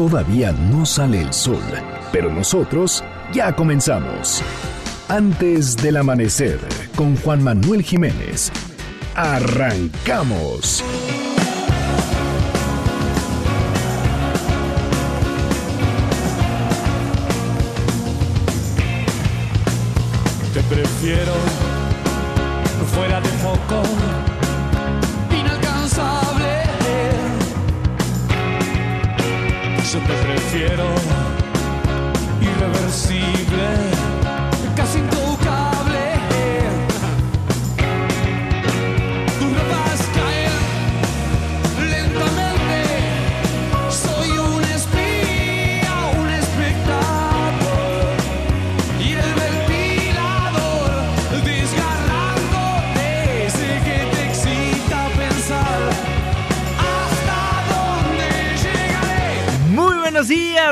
Todavía no sale el sol, pero nosotros ya comenzamos. Antes del amanecer, con Juan Manuel Jiménez. Arrancamos. Te prefiero fuera de foco, irreversible, casi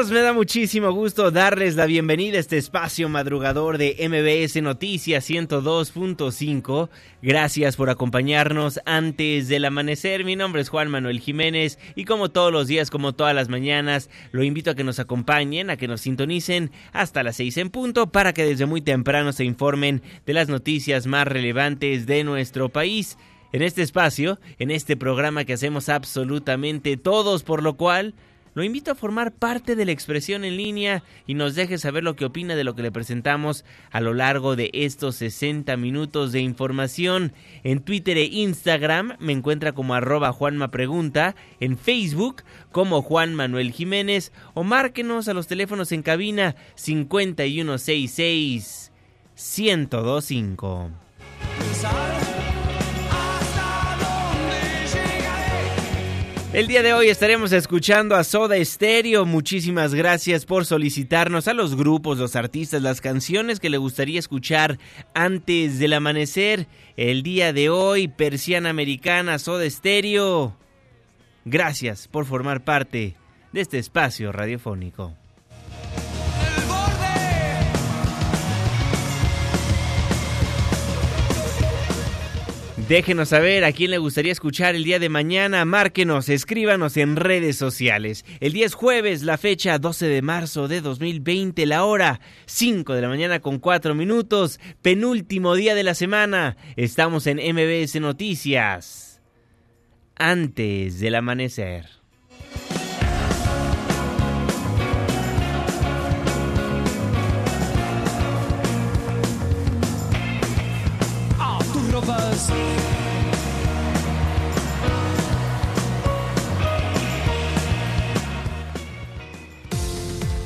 me da muchísimo gusto darles la bienvenida a este espacio madrugador de MBS Noticias 102.5. Gracias por acompañarnos antes del amanecer. Mi nombre es Juan Manuel Jiménez y como todos los días, como todas las mañanas, lo invito a que nos acompañen, a que nos sintonicen hasta las 6 en punto para que desde muy temprano se informen de las noticias más relevantes de nuestro país. En este espacio, en este programa que hacemos absolutamente todos, por lo cual lo invito a formar parte de la expresión en línea y nos deje saber lo que opina de lo que le presentamos a lo largo de estos 60 minutos de información. En Twitter e Instagram me encuentra como arroba Juanma Pregunta, en Facebook como Juan Manuel Jiménez o márquenos a los teléfonos en cabina 5166 1025. El día de hoy estaremos escuchando a Soda Stereo. Muchísimas gracias por solicitarnos a los grupos, los artistas, las canciones que le gustaría escuchar antes del amanecer. El día de hoy, Persiana Americana, Soda Stereo. Gracias por formar parte de este espacio radiofónico. Déjenos saber a quién le gustaría escuchar el día de mañana. Márquenos, escríbanos en redes sociales. El día es jueves, la fecha 12 de marzo de 2020, la hora 5 de la mañana con 4 minutos. Penúltimo día de la semana. Estamos en MBS Noticias. Antes del amanecer.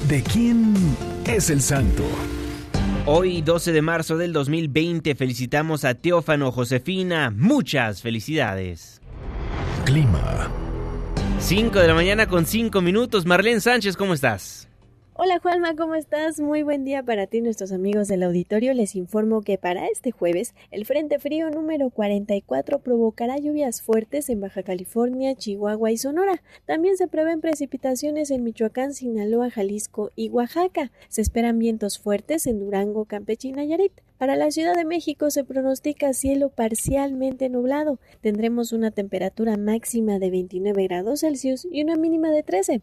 ¿De quién es el santo? Hoy, 12 de marzo del 2020, felicitamos a Teófano Josefina. Muchas felicidades. Clima. 5 de la mañana con 5 minutos. Marlene Sánchez, ¿cómo estás? Hola Juanma, ¿cómo estás? Muy buen día para ti, nuestros amigos del auditorio. Les informo que para este jueves, el Frente Frío número 44 provocará lluvias fuertes en Baja California, Chihuahua y Sonora. También se prevén precipitaciones en Michoacán, Sinaloa, Jalisco y Oaxaca. Se esperan vientos fuertes en Durango, Campeche y Nayarit. Para la Ciudad de México se pronostica cielo parcialmente nublado. Tendremos una temperatura máxima de 29 grados Celsius y una mínima de 13.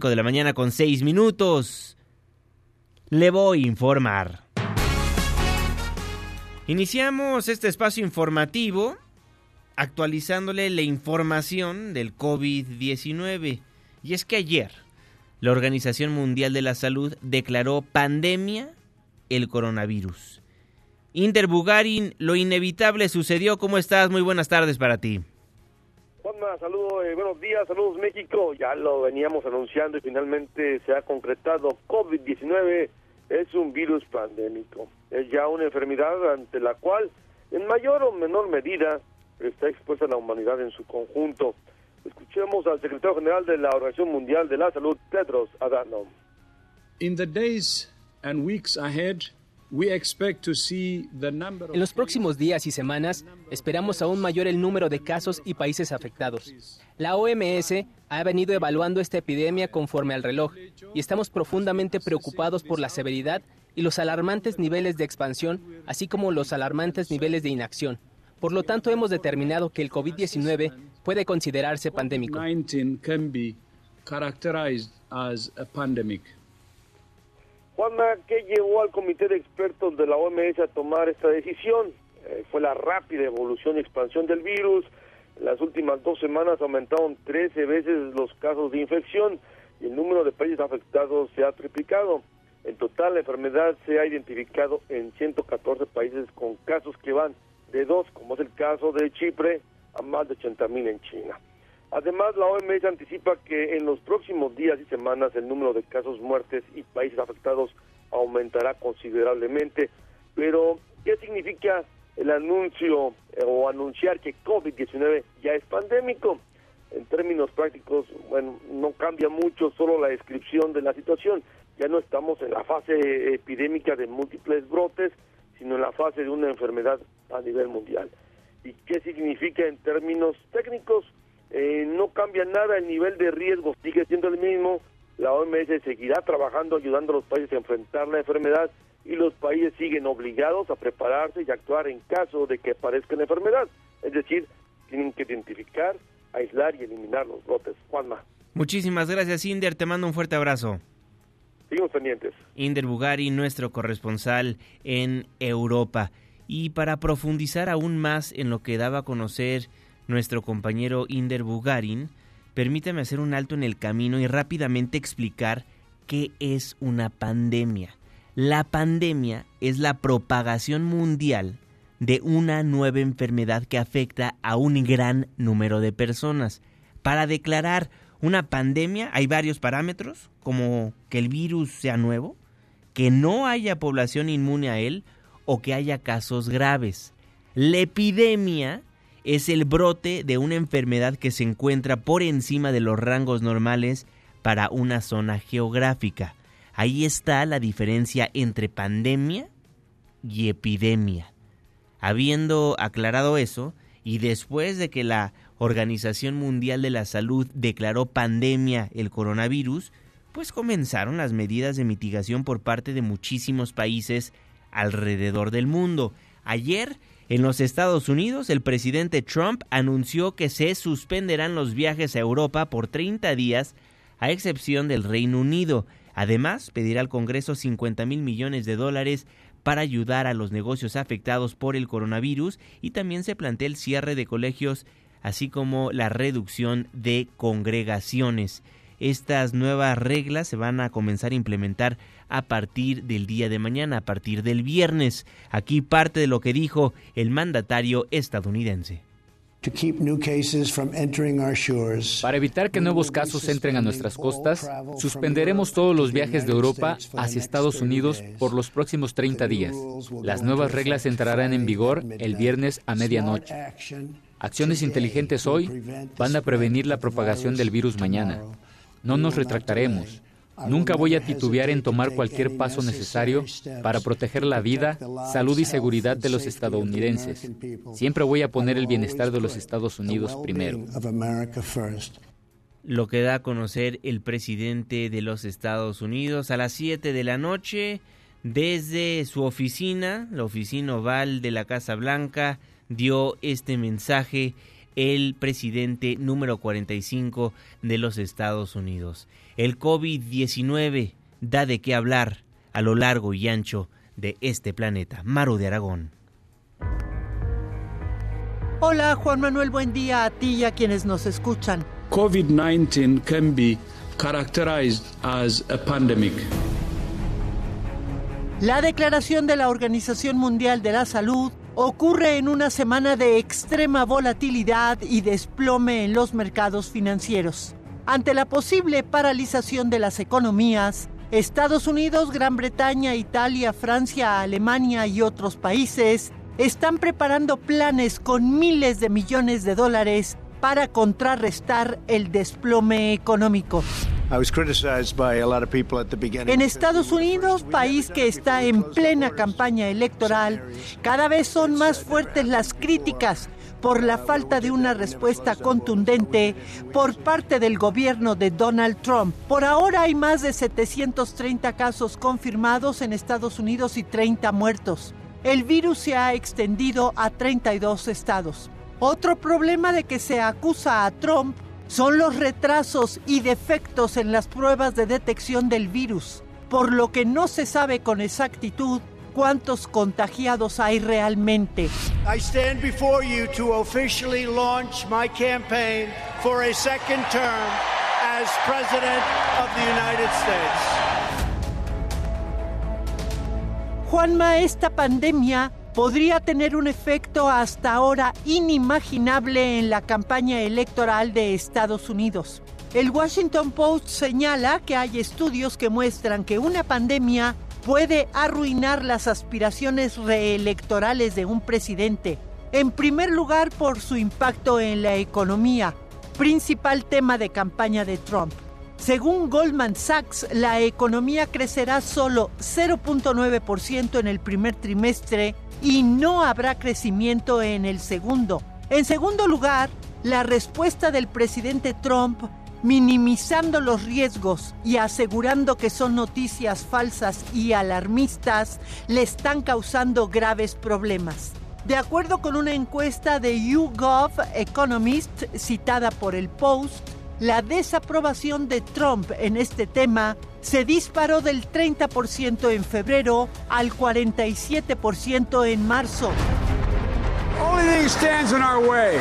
de la mañana con 6 minutos. Le voy a informar. Iniciamos este espacio informativo actualizándole la información del COVID-19. Y es que ayer la Organización Mundial de la Salud declaró pandemia el coronavirus. Inter Bugarin, lo inevitable sucedió. ¿Cómo estás? Muy buenas tardes para ti. Juanma, saludos, eh, buenos días, saludos México. Ya lo veníamos anunciando y finalmente se ha concretado. COVID-19 es un virus pandémico. Es ya una enfermedad ante la cual, en mayor o menor medida, está expuesta la humanidad en su conjunto. Escuchemos al secretario general de la Organización Mundial de la Salud, Tedros Adhanom. In the days and weeks ahead, we expect to see the number of En los próximos días y semanas esperamos aún mayor el número de casos y países afectados. La OMS ha venido evaluando esta epidemia conforme al reloj y estamos profundamente preocupados por la severidad y los alarmantes niveles de expansión, así como los alarmantes niveles de inacción. Por lo tanto, hemos determinado que el COVID-19 puede considerarse pandémico. ¿Qué llevó al comité de expertos de la OMS a tomar esta decisión? Eh, fue la rápida evolución y expansión del virus. En las últimas dos semanas aumentaron 13 veces los casos de infección y el número de países afectados se ha triplicado. En total, la enfermedad se ha identificado en 114 países con casos que van de dos, como es el caso de Chipre, a más de 80 mil en China. Además, la OMS anticipa que en los próximos días y semanas el número de casos, muertes y países afectados aumentará considerablemente. Pero, ¿qué significa el anuncio eh, o anunciar que COVID-19 ya es pandémico? En términos prácticos, bueno, no cambia mucho solo la descripción de la situación. Ya no estamos en la fase epidémica de múltiples brotes, sino en la fase de una enfermedad a nivel mundial. ¿Y qué significa en términos técnicos? Eh, no cambia nada, el nivel de riesgo sigue siendo el mismo, la OMS seguirá trabajando ayudando a los países a enfrentar la enfermedad y los países siguen obligados a prepararse y actuar en caso de que aparezca la enfermedad. Es decir, tienen que identificar, aislar y eliminar los brotes. Juanma, Muchísimas gracias, Inder. Te mando un fuerte abrazo. seguimos pendientes. Inder Bugari, nuestro corresponsal en Europa. Y para profundizar aún más en lo que daba a conocer nuestro compañero Inder Bugarin, permítame hacer un alto en el camino y rápidamente explicar qué es una pandemia. La pandemia es la propagación mundial de una nueva enfermedad que afecta a un gran número de personas. Para declarar una pandemia hay varios parámetros, como que el virus sea nuevo, que no haya población inmune a él o que haya casos graves. La epidemia es el brote de una enfermedad que se encuentra por encima de los rangos normales para una zona geográfica. Ahí está la diferencia entre pandemia y epidemia. Habiendo aclarado eso, y después de que la Organización Mundial de la Salud declaró pandemia el coronavirus, pues comenzaron las medidas de mitigación por parte de muchísimos países alrededor del mundo. Ayer, en los Estados Unidos, el presidente Trump anunció que se suspenderán los viajes a Europa por 30 días, a excepción del Reino Unido. Además, pedirá al Congreso 50 mil millones de dólares para ayudar a los negocios afectados por el coronavirus y también se plantea el cierre de colegios, así como la reducción de congregaciones. Estas nuevas reglas se van a comenzar a implementar a partir del día de mañana, a partir del viernes. Aquí parte de lo que dijo el mandatario estadounidense. Para evitar que nuevos casos entren a nuestras costas, suspenderemos todos los viajes de Europa hacia Estados Unidos por los próximos 30 días. Las nuevas reglas entrarán en vigor el viernes a medianoche. Acciones inteligentes hoy van a prevenir la propagación del virus mañana. No nos retractaremos. Nunca voy a titubear en tomar cualquier paso necesario para proteger la vida, salud y seguridad de los estadounidenses. Siempre voy a poner el bienestar de los Estados Unidos primero. Lo que da a conocer el presidente de los Estados Unidos a las 7 de la noche desde su oficina, la oficina oval de la Casa Blanca, dio este mensaje el presidente número 45 de los Estados Unidos. El COVID-19 da de qué hablar a lo largo y ancho de este planeta. Maru de Aragón. Hola Juan Manuel, buen día a ti y a quienes nos escuchan. COVID-19 can be characterized as a pandemic. La declaración de la Organización Mundial de la Salud ocurre en una semana de extrema volatilidad y desplome en los mercados financieros. Ante la posible paralización de las economías, Estados Unidos, Gran Bretaña, Italia, Francia, Alemania y otros países están preparando planes con miles de millones de dólares para contrarrestar el desplome económico. En Estados Unidos, país que está en plena campaña electoral, cada vez son más fuertes las críticas por la falta de una respuesta contundente por parte del gobierno de Donald Trump. Por ahora hay más de 730 casos confirmados en Estados Unidos y 30 muertos. El virus se ha extendido a 32 estados. Otro problema de que se acusa a Trump son los retrasos y defectos en las pruebas de detección del virus, por lo que no se sabe con exactitud cuántos contagiados hay realmente. I stand before you to officially launch my campaign for a second term as President of the United States. Juanma, esta pandemia podría tener un efecto hasta ahora inimaginable en la campaña electoral de Estados Unidos. El Washington Post señala que hay estudios que muestran que una pandemia puede arruinar las aspiraciones reelectorales de un presidente. En primer lugar, por su impacto en la economía, principal tema de campaña de Trump. Según Goldman Sachs, la economía crecerá solo 0.9% en el primer trimestre y no habrá crecimiento en el segundo. En segundo lugar, la respuesta del presidente Trump minimizando los riesgos y asegurando que son noticias falsas y alarmistas, le están causando graves problemas. De acuerdo con una encuesta de YouGov Economist citada por el Post, la desaprobación de Trump en este tema se disparó del 30% en febrero al 47% en marzo. Only thing stands in our way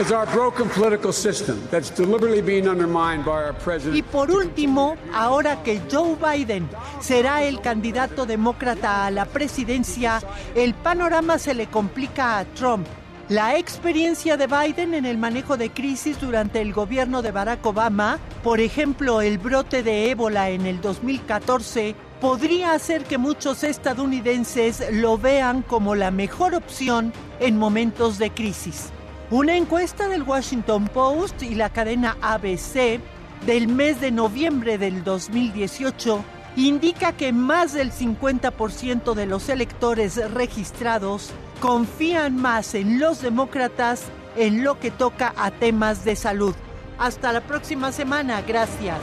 is our broken political system that's deliberately being undermined by our president. Y por último, ahora que Joe Biden será el candidato demócrata a la presidencia, el panorama se le complica a Trump. La experiencia de Biden en el manejo de crisis durante el gobierno de Barack Obama, por ejemplo el brote de ébola en el 2014, podría hacer que muchos estadounidenses lo vean como la mejor opción en momentos de crisis. Una encuesta del Washington Post y la cadena ABC del mes de noviembre del 2018 indica que más del 50% de los electores registrados confían más en los demócratas en lo que toca a temas de salud. Hasta la próxima semana, gracias.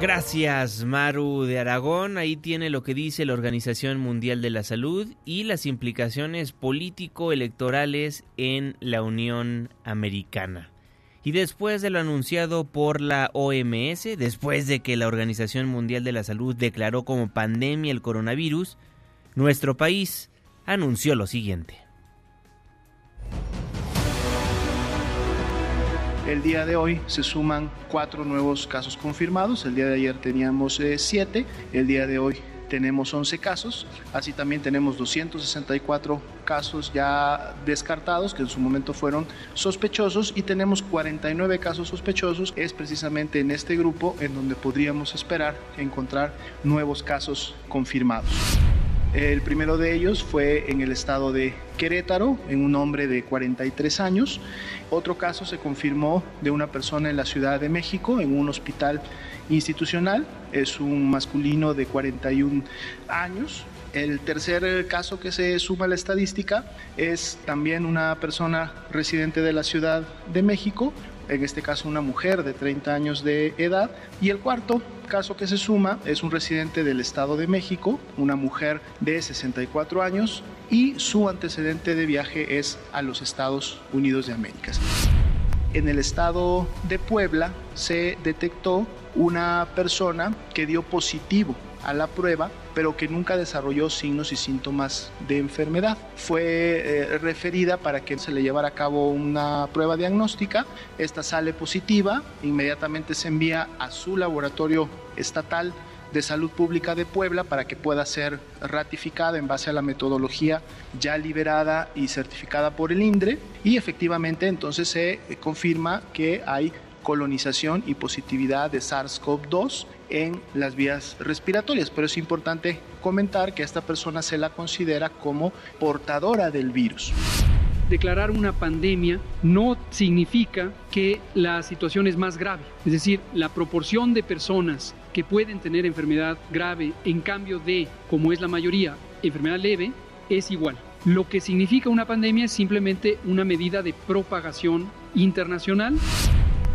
Gracias, Maru de Aragón. Ahí tiene lo que dice la Organización Mundial de la Salud y las implicaciones político-electorales en la Unión Americana. Y después de lo anunciado por la OMS, después de que la Organización Mundial de la Salud declaró como pandemia el coronavirus, nuestro país anunció lo siguiente. El día de hoy se suman cuatro nuevos casos confirmados. El día de ayer teníamos eh, siete. El día de hoy tenemos 11 casos. Así también tenemos 264 casos ya descartados que en su momento fueron sospechosos y tenemos 49 casos sospechosos. Es precisamente en este grupo en donde podríamos esperar encontrar nuevos casos confirmados. El primero de ellos fue en el estado de Querétaro, en un hombre de 43 años. Otro caso se confirmó de una persona en la Ciudad de México, en un hospital institucional. Es un masculino de 41 años. El tercer caso que se suma a la estadística es también una persona residente de la Ciudad de México, en este caso una mujer de 30 años de edad. Y el cuarto caso que se suma es un residente del Estado de México, una mujer de 64 años y su antecedente de viaje es a los Estados Unidos de América. En el estado de Puebla se detectó una persona que dio positivo a la prueba, pero que nunca desarrolló signos y síntomas de enfermedad. Fue eh, referida para que se le llevara a cabo una prueba diagnóstica. Esta sale positiva, inmediatamente se envía a su laboratorio estatal de Salud Pública de Puebla para que pueda ser ratificada en base a la metodología ya liberada y certificada por el INDRE y efectivamente entonces se confirma que hay colonización y positividad de SARS-CoV-2 en las vías respiratorias, pero es importante comentar que a esta persona se la considera como portadora del virus. declarar una pandemia no significa que la situación es más grave. Es decir, la proporción de personas que pueden tener enfermedad grave en cambio de, como es la mayoría, enfermedad leve, es igual. Lo que significa una pandemia es simplemente una medida de propagación internacional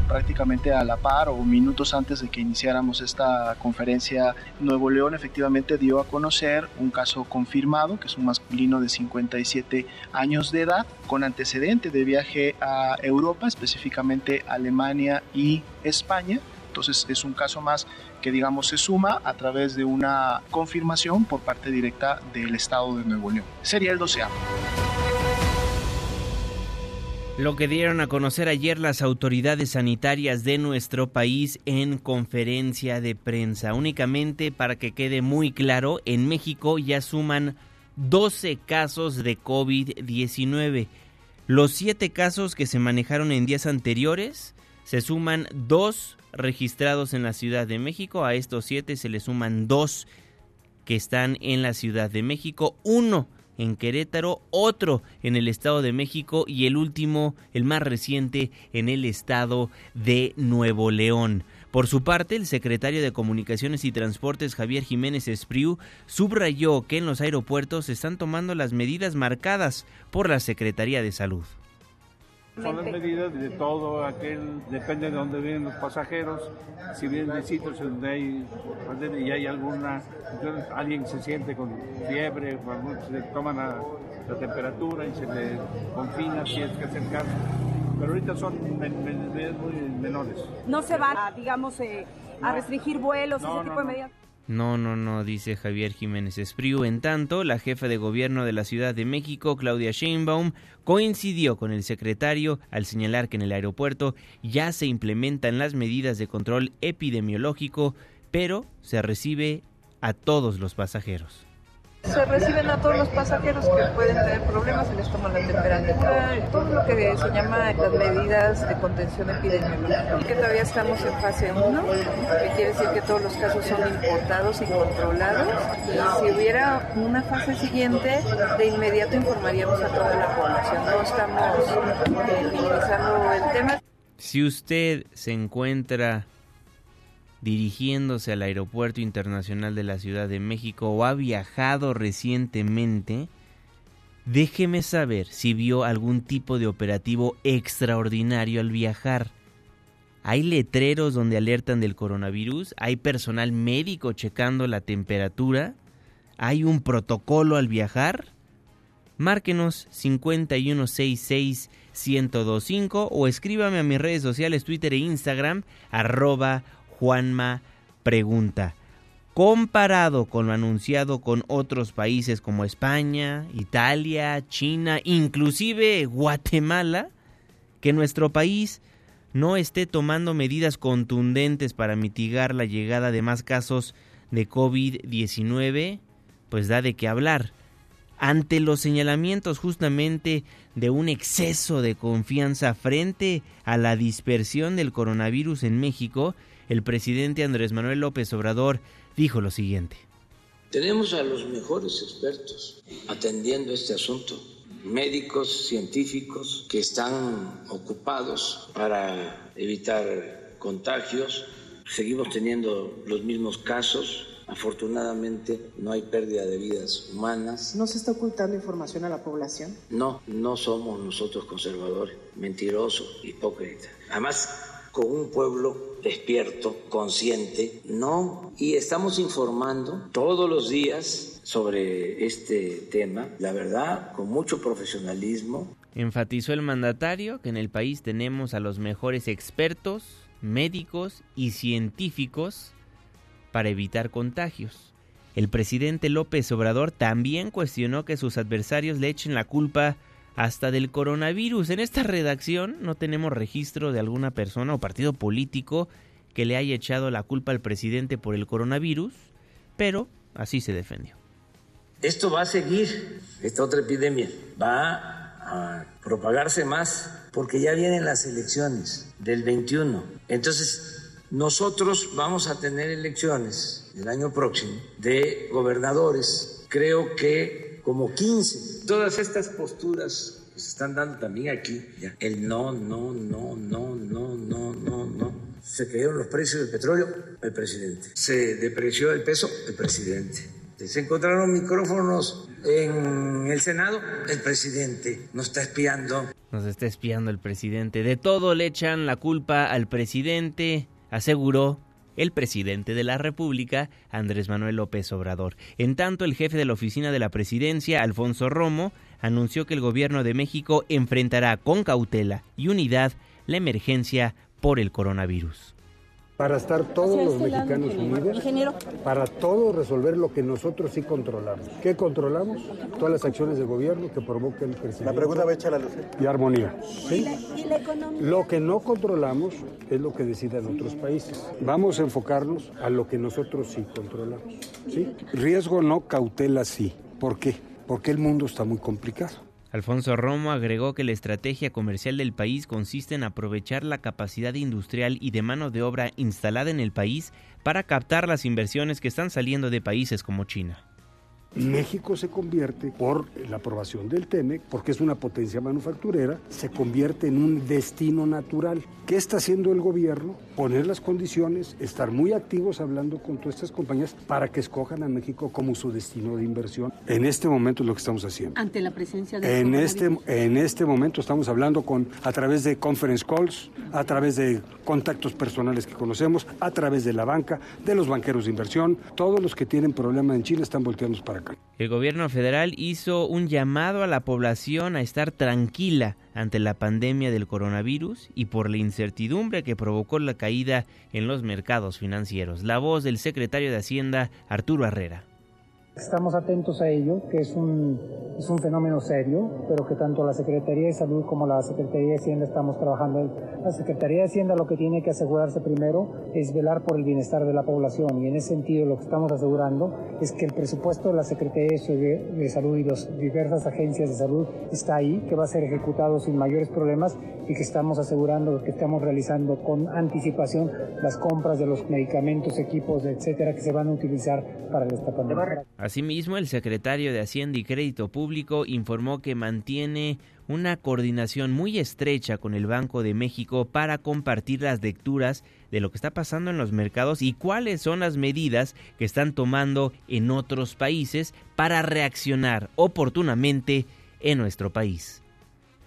prácticamente a la par o minutos antes de que iniciáramos esta conferencia, Nuevo León efectivamente dio a conocer un caso confirmado, que es un masculino de 57 años de edad, con antecedente de viaje a Europa, específicamente Alemania y España. Entonces es un caso más que digamos se suma a través de una confirmación por parte directa del Estado de Nuevo León. Sería el doceavo. Lo que dieron a conocer ayer las autoridades sanitarias de nuestro país en conferencia de prensa. Únicamente para que quede muy claro, en México ya suman 12 casos de COVID-19. Los 7 casos que se manejaron en días anteriores se suman 2 registrados en la Ciudad de México. A estos 7 se le suman 2 que están en la Ciudad de México. Uno en Querétaro, otro en el Estado de México y el último, el más reciente, en el Estado de Nuevo León. Por su parte, el secretario de Comunicaciones y Transportes Javier Jiménez Espriu subrayó que en los aeropuertos se están tomando las medidas marcadas por la Secretaría de Salud. Son las medidas de todo aquel, depende de dónde vienen los pasajeros, si vienen de sitios donde hay y hay alguna, alguien se siente con fiebre, se le toman la, la, temperatura y se le confina si es que acercarse. Pero ahorita son medidas muy menores. No se va, digamos, eh, a restringir vuelos, no, ese tipo no, de medidas. No, no, no, dice Javier Jiménez Espriu. En tanto, la jefa de gobierno de la Ciudad de México, Claudia Sheinbaum, coincidió con el secretario al señalar que en el aeropuerto ya se implementan las medidas de control epidemiológico, pero se recibe a todos los pasajeros. Se reciben a todos los pasajeros que pueden tener problemas, se les toma la temperatura, todo lo que se llama las medidas de contención epidemiológica. Que todavía estamos en fase 1, que quiere decir que todos los casos son importados y controlados. Y si hubiera una fase siguiente, de inmediato informaríamos a toda la población. No estamos eh, minimizando el tema. Si usted se encuentra dirigiéndose al Aeropuerto Internacional de la Ciudad de México o ha viajado recientemente, déjeme saber si vio algún tipo de operativo extraordinario al viajar. Hay letreros donde alertan del coronavirus, hay personal médico checando la temperatura, hay un protocolo al viajar. Márquenos 5166 1025 o escríbame a mis redes sociales Twitter e Instagram arroba Juanma pregunta, comparado con lo anunciado con otros países como España, Italia, China, inclusive Guatemala, que nuestro país no esté tomando medidas contundentes para mitigar la llegada de más casos de COVID-19, pues da de qué hablar. Ante los señalamientos justamente de un exceso de confianza frente a la dispersión del coronavirus en México, el presidente Andrés Manuel López Obrador dijo lo siguiente. Tenemos a los mejores expertos atendiendo este asunto, médicos, científicos que están ocupados para evitar contagios. Seguimos teniendo los mismos casos. Afortunadamente no hay pérdida de vidas humanas. ¿No se está ocultando información a la población? No, no somos nosotros conservadores, mentirosos, hipócritas. Además, con un pueblo despierto, consciente, no, y estamos informando todos los días sobre este tema, la verdad, con mucho profesionalismo. Enfatizó el mandatario que en el país tenemos a los mejores expertos, médicos y científicos para evitar contagios. El presidente López Obrador también cuestionó que sus adversarios le echen la culpa hasta del coronavirus. En esta redacción no tenemos registro de alguna persona o partido político que le haya echado la culpa al presidente por el coronavirus, pero así se defendió. Esto va a seguir, esta otra epidemia va a propagarse más porque ya vienen las elecciones del 21. Entonces, nosotros vamos a tener elecciones el año próximo de gobernadores. Creo que como 15. Todas estas posturas Pues están dando también aquí ya. el no, no, no, no, no, no, no, no. Se cayeron los precios del petróleo, el presidente. Se depreció el peso, el presidente. Se encontraron micrófonos en el Senado, el presidente nos está espiando. Nos está espiando el presidente. De todo le echan la culpa al presidente, aseguró el presidente de la República, Andrés Manuel López Obrador. En tanto, el jefe de la oficina de la presidencia, Alfonso Romo, anunció que el gobierno de México enfrentará con cautela y unidad la emergencia por el coronavirus. Para estar todos los mexicanos unidos, para todos resolver lo que nosotros sí controlamos. ¿Qué controlamos? Todas las acciones de gobierno que provoquen crecimiento. La pregunta va hecha la luz. Y armonía. ¿sí? ¿Y la economía? Lo que no controlamos es lo que decidan otros países. Vamos a enfocarnos a lo que nosotros sí controlamos. ¿sí? Riesgo no, cautela sí. ¿Por qué? Porque el mundo está muy complicado. Alfonso Romo agregó que la estrategia comercial del país consiste en aprovechar la capacidad industrial y de mano de obra instalada en el país para captar las inversiones que están saliendo de países como China. México se convierte, por la aprobación del TEMEC, porque es una potencia manufacturera, se convierte en un destino natural. ¿Qué está haciendo el gobierno? Poner las condiciones, estar muy activos hablando con todas estas compañías para que escojan a México como su destino de inversión. En este momento es lo que estamos haciendo. Ante la presencia de En este, en este momento estamos hablando con, a través de conference calls, a través de contactos personales que conocemos, a través de la banca, de los banqueros de inversión. Todos los que tienen problema en China están volteando para El gobierno federal hizo un llamado a la población a estar tranquila ante la pandemia del coronavirus y por la incertidumbre que provocó la caída en los mercados financieros. La voz del secretario de Hacienda, Arturo Herrera. Estamos atentos a ello, que es un, es un fenómeno serio, pero que tanto la Secretaría de Salud como la Secretaría de Hacienda estamos trabajando. La Secretaría de Hacienda lo que tiene que asegurarse primero es velar por el bienestar de la población y en ese sentido lo que estamos asegurando es que el presupuesto de la Secretaría de Salud y las diversas agencias de salud está ahí, que va a ser ejecutado sin mayores problemas y que estamos asegurando que estamos realizando con anticipación las compras de los medicamentos, equipos, etcétera, que se van a utilizar para esta pandemia. Asimismo, el secretario de Hacienda y Crédito Público informó que mantiene una coordinación muy estrecha con el Banco de México para compartir las lecturas de lo que está pasando en los mercados y cuáles son las medidas que están tomando en otros países para reaccionar oportunamente en nuestro país.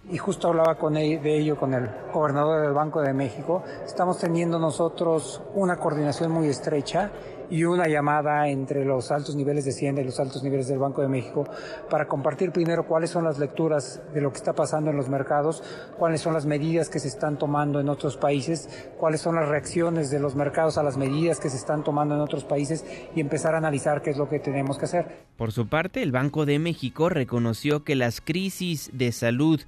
Y justo hablaba con él, de ello con el gobernador del Banco de México. Estamos teniendo nosotros una coordinación muy estrecha y una llamada entre los altos niveles de Hacienda y los altos niveles del Banco de México para compartir primero cuáles son las lecturas de lo que está pasando en los mercados, cuáles son las medidas que se están tomando en otros países, cuáles son las reacciones de los mercados a las medidas que se están tomando en otros países y empezar a analizar qué es lo que tenemos que hacer. Por su parte, el Banco de México reconoció que las crisis de salud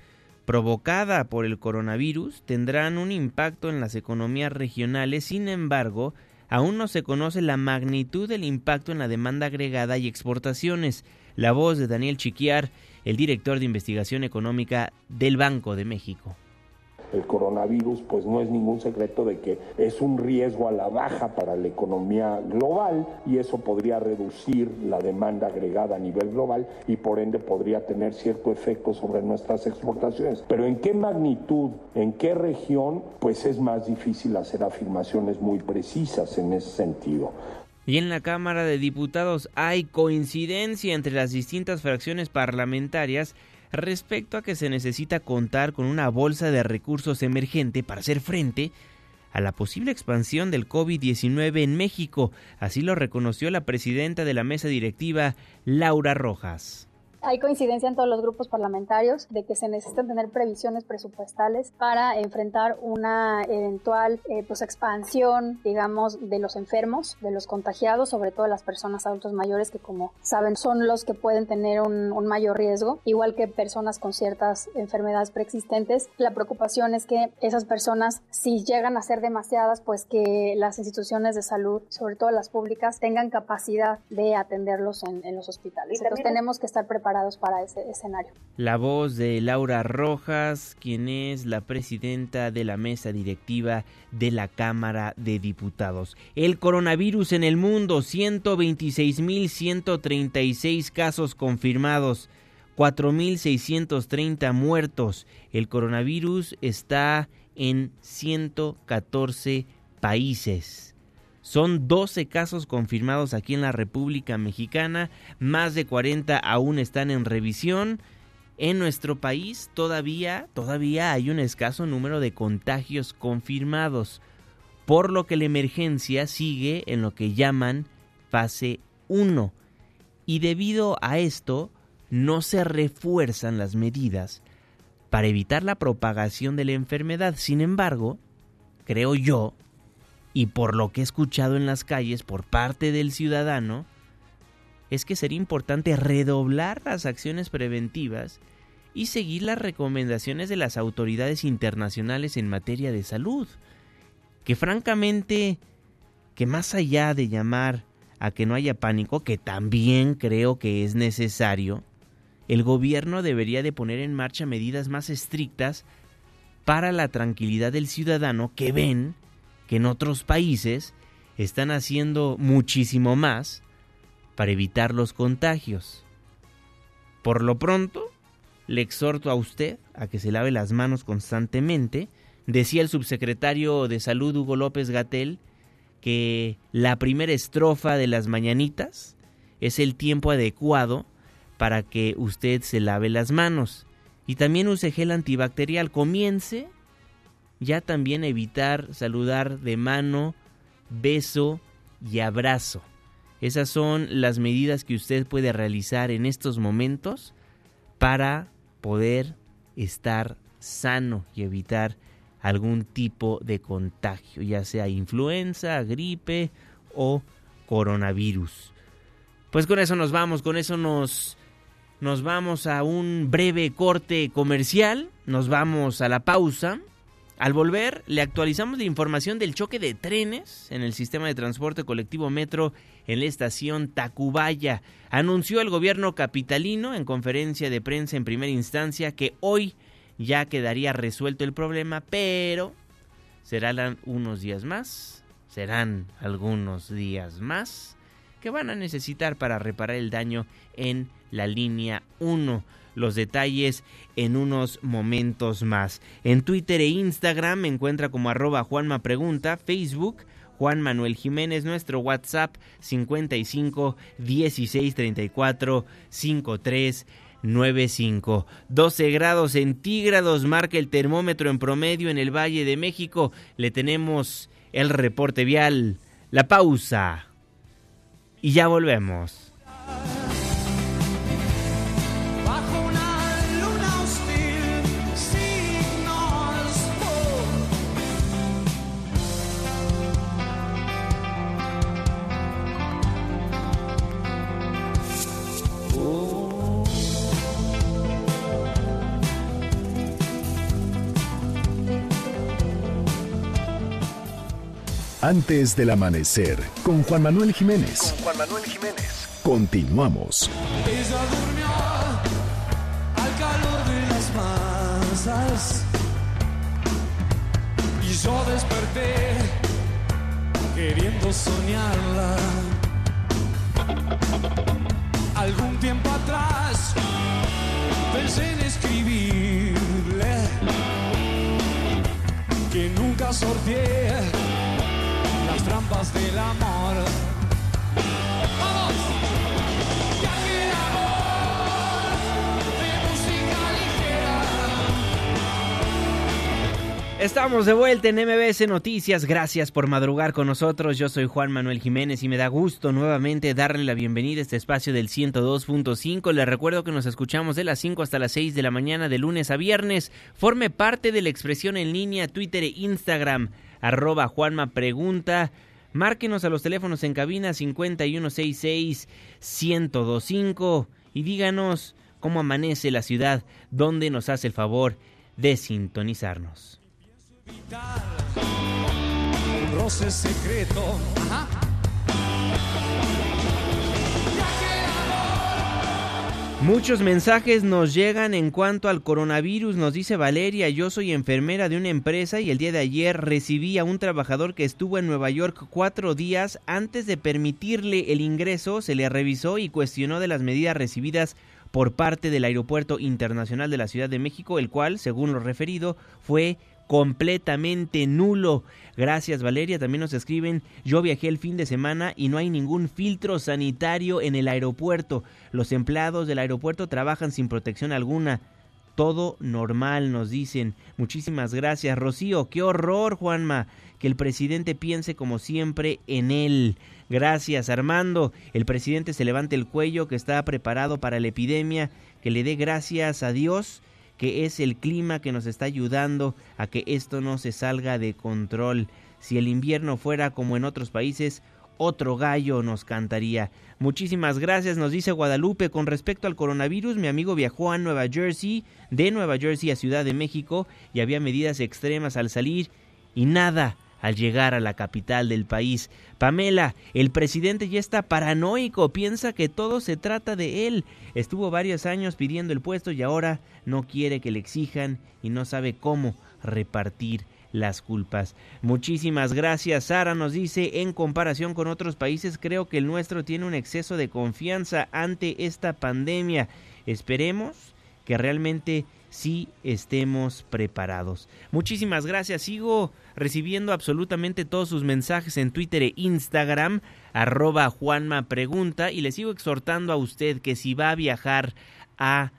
provocada por el coronavirus tendrán un impacto en las economías regionales, sin embargo, aún no se conoce la magnitud del impacto en la demanda agregada y exportaciones. La voz de Daniel Chiquiar, el director de investigación económica del Banco de México el coronavirus, pues no es ningún secreto de que es un riesgo a la baja para la economía global y eso podría reducir la demanda agregada a nivel global y por ende podría tener cierto efecto sobre nuestras exportaciones. Pero en qué magnitud, en qué región, pues es más difícil hacer afirmaciones muy precisas en ese sentido. Y en la Cámara de Diputados hay coincidencia entre las distintas fracciones parlamentarias respecto a que se necesita contar con una bolsa de recursos emergente para hacer frente a la posible expansión del COVID-19 en México. Así lo reconoció la presidenta de la mesa directiva, Laura Rojas. Hay coincidencia en todos los grupos parlamentarios de que se necesitan tener previsiones presupuestales para enfrentar una eventual eh, pues, expansión, digamos, de los enfermos, de los contagiados, sobre todo las personas adultos mayores que, como saben, son los que pueden tener un, un mayor riesgo, igual que personas con ciertas enfermedades preexistentes. La preocupación es que esas personas, si llegan a ser demasiadas, pues que las instituciones de salud, sobre todo las públicas, tengan capacidad de atenderlos en, en los hospitales. Entonces tenemos que estar preparados para ese escenario. La voz de Laura Rojas, quien es la presidenta de la mesa directiva de la Cámara de Diputados. El coronavirus en el mundo, 126.136 casos confirmados. 4.630 muertos. El coronavirus está en 114 países. Son 12 casos confirmados aquí en la República Mexicana, más de 40 aún están en revisión. En nuestro país todavía, todavía hay un escaso número de contagios confirmados, por lo que la emergencia sigue en lo que llaman fase 1. Y debido a esto, no se refuerzan las medidas para evitar la propagación de la enfermedad. Sin embargo, creo yo, y por lo que he escuchado en las calles por parte del ciudadano, es que sería importante redoblar las acciones preventivas y seguir las recomendaciones de las autoridades internacionales en materia de salud, que francamente, que más allá de llamar a que no haya pánico, que también creo que es necesario, el gobierno debería de poner en marcha medidas más estrictas para la tranquilidad del ciudadano que ven que en otros países están haciendo muchísimo más para evitar los contagios. Por lo pronto, le exhorto a usted a que se lave las manos constantemente. Decía el subsecretario de Salud Hugo López Gatel que la primera estrofa de las mañanitas es el tiempo adecuado para que usted se lave las manos. Y también use gel antibacterial. Comience ya también evitar saludar de mano, beso y abrazo. Esas son las medidas que usted puede realizar en estos momentos para poder estar sano y evitar algún tipo de contagio, ya sea influenza, gripe o coronavirus. Pues con eso nos vamos, con eso nos nos vamos a un breve corte comercial, nos vamos a la pausa. Al volver, le actualizamos la información del choque de trenes en el sistema de transporte colectivo Metro en la estación Tacubaya. Anunció el gobierno capitalino en conferencia de prensa en primera instancia que hoy ya quedaría resuelto el problema, pero serán unos días más, serán algunos días más que van a necesitar para reparar el daño en la línea 1. Los detalles en unos momentos más. En Twitter e Instagram me encuentra como arroba Juanma Facebook Juan Manuel Jiménez, nuestro WhatsApp 55 16 34 53 95. 12 grados centígrados marca el termómetro en promedio en el Valle de México. Le tenemos el reporte vial, la pausa. Y ya volvemos. Antes del amanecer, con Juan Manuel Jiménez. Con Juan Manuel Jiménez. Continuamos. Ella durmió al calor de las masas. Y yo desperté queriendo soñarla. Algún tiempo atrás pensé en escribirle que nunca sorteé trampas del amor. Estamos de vuelta en MBS Noticias. Gracias por madrugar con nosotros. Yo soy Juan Manuel Jiménez y me da gusto nuevamente darle la bienvenida a este espacio del 102.5. Les recuerdo que nos escuchamos de las 5 hasta las 6 de la mañana de lunes a viernes. Forme parte de la expresión en línea Twitter e Instagram arroba Juanma Pregunta. Márquenos a los teléfonos en cabina 5166-1025 y díganos cómo amanece la ciudad donde nos hace el favor de sintonizarnos. Muchos mensajes nos llegan en cuanto al coronavirus, nos dice Valeria, yo soy enfermera de una empresa y el día de ayer recibí a un trabajador que estuvo en Nueva York cuatro días antes de permitirle el ingreso, se le revisó y cuestionó de las medidas recibidas por parte del Aeropuerto Internacional de la Ciudad de México, el cual, según lo referido, fue completamente nulo. Gracias Valeria, también nos escriben, yo viajé el fin de semana y no hay ningún filtro sanitario en el aeropuerto. Los empleados del aeropuerto trabajan sin protección alguna. Todo normal, nos dicen. Muchísimas gracias, Rocío. Qué horror, Juanma, que el presidente piense como siempre en él. Gracias, Armando. El presidente se levante el cuello, que está preparado para la epidemia, que le dé gracias a Dios que es el clima que nos está ayudando a que esto no se salga de control. Si el invierno fuera como en otros países, otro gallo nos cantaría. Muchísimas gracias, nos dice Guadalupe. Con respecto al coronavirus, mi amigo viajó a Nueva Jersey, de Nueva Jersey a Ciudad de México, y había medidas extremas al salir y nada al llegar a la capital del país. Pamela, el presidente ya está paranoico, piensa que todo se trata de él. Estuvo varios años pidiendo el puesto y ahora no quiere que le exijan y no sabe cómo repartir las culpas. Muchísimas gracias. Sara nos dice, en comparación con otros países, creo que el nuestro tiene un exceso de confianza ante esta pandemia. Esperemos que realmente sí estemos preparados. Muchísimas gracias. Sigo recibiendo absolutamente todos sus mensajes en Twitter e Instagram, arroba Juanma Pregunta, y le sigo exhortando a usted que si va a viajar a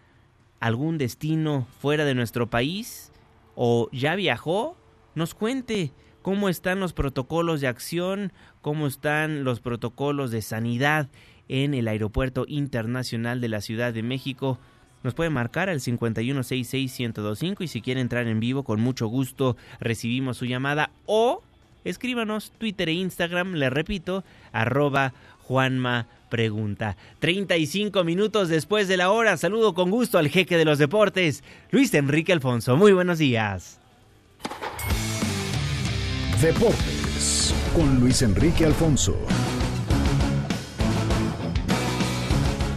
algún destino fuera de nuestro país o ya viajó, nos cuente cómo están los protocolos de acción, cómo están los protocolos de sanidad en el Aeropuerto Internacional de la Ciudad de México. Nos puede marcar al 5166-1025 y si quiere entrar en vivo, con mucho gusto recibimos su llamada o escríbanos Twitter e Instagram, le repito, arroba Juanma Pregunta. 35 minutos después de la hora, saludo con gusto al jeque de los deportes, Luis Enrique Alfonso. Muy buenos días. Deportes con Luis Enrique Alfonso.